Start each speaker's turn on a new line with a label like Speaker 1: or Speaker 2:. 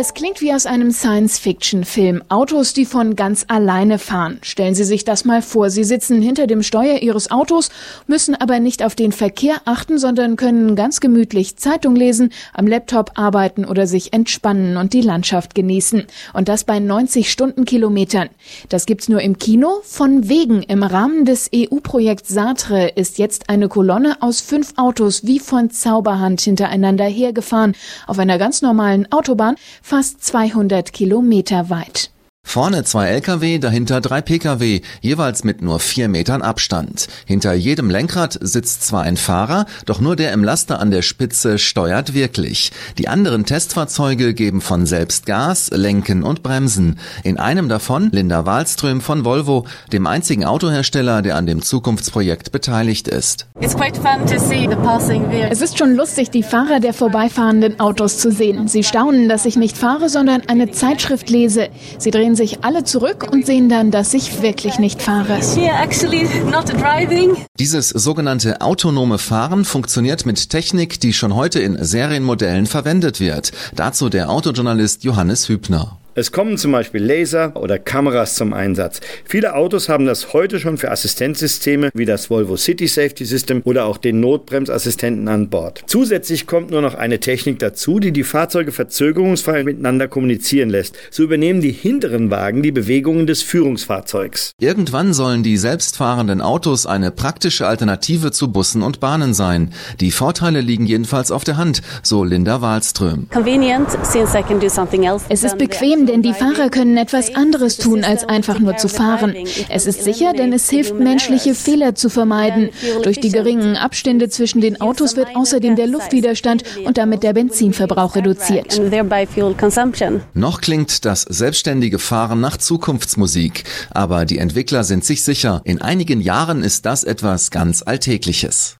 Speaker 1: Es klingt wie aus einem Science-Fiction-Film. Autos, die von ganz alleine fahren. Stellen Sie sich das mal vor. Sie sitzen hinter dem Steuer Ihres Autos, müssen aber nicht auf den Verkehr achten, sondern können ganz gemütlich Zeitung lesen, am Laptop arbeiten oder sich entspannen und die Landschaft genießen. Und das bei 90 Stundenkilometern. Das gibt's nur im Kino. Von wegen. Im Rahmen des EU-Projekts Sartre ist jetzt eine Kolonne aus fünf Autos wie von Zauberhand hintereinander hergefahren. Auf einer ganz normalen Autobahn fast 200 Kilometer weit.
Speaker 2: Vorne zwei Lkw, dahinter drei Pkw, jeweils mit nur vier Metern Abstand. Hinter jedem Lenkrad sitzt zwar ein Fahrer, doch nur der im Laster an der Spitze steuert wirklich. Die anderen Testfahrzeuge geben von selbst Gas, lenken und bremsen. In einem davon Linda Wahlström von Volvo, dem einzigen Autohersteller, der an dem Zukunftsprojekt beteiligt ist.
Speaker 1: Es ist schon lustig, die Fahrer der vorbeifahrenden Autos zu sehen. Sie staunen, dass ich nicht fahre, sondern eine Zeitschrift lese. Sie drehen sich alle zurück und sehen dann, dass ich wirklich nicht fahre.
Speaker 2: Dieses sogenannte autonome Fahren funktioniert mit Technik, die schon heute in Serienmodellen verwendet wird. Dazu der Autojournalist Johannes Hübner.
Speaker 3: Es kommen zum Beispiel Laser oder Kameras zum Einsatz. Viele Autos haben das heute schon für Assistenzsysteme wie das Volvo City Safety System oder auch den Notbremsassistenten an Bord. Zusätzlich kommt nur noch eine Technik dazu, die die Fahrzeuge verzögerungsfrei miteinander kommunizieren lässt. So übernehmen die hinteren Wagen die Bewegungen des Führungsfahrzeugs.
Speaker 2: Irgendwann sollen die selbstfahrenden Autos eine praktische Alternative zu Bussen und Bahnen sein. Die Vorteile liegen jedenfalls auf der Hand, so Linda Wahlström.
Speaker 1: Es ist bequem, denn die Fahrer können etwas anderes tun, als einfach nur zu fahren. Es ist sicher, denn es hilft, menschliche Fehler zu vermeiden. Durch die geringen Abstände zwischen den Autos wird außerdem der Luftwiderstand und damit der Benzinverbrauch reduziert.
Speaker 2: Noch klingt das selbstständige Fahren nach Zukunftsmusik, aber die Entwickler sind sich sicher, in einigen Jahren ist das etwas ganz Alltägliches.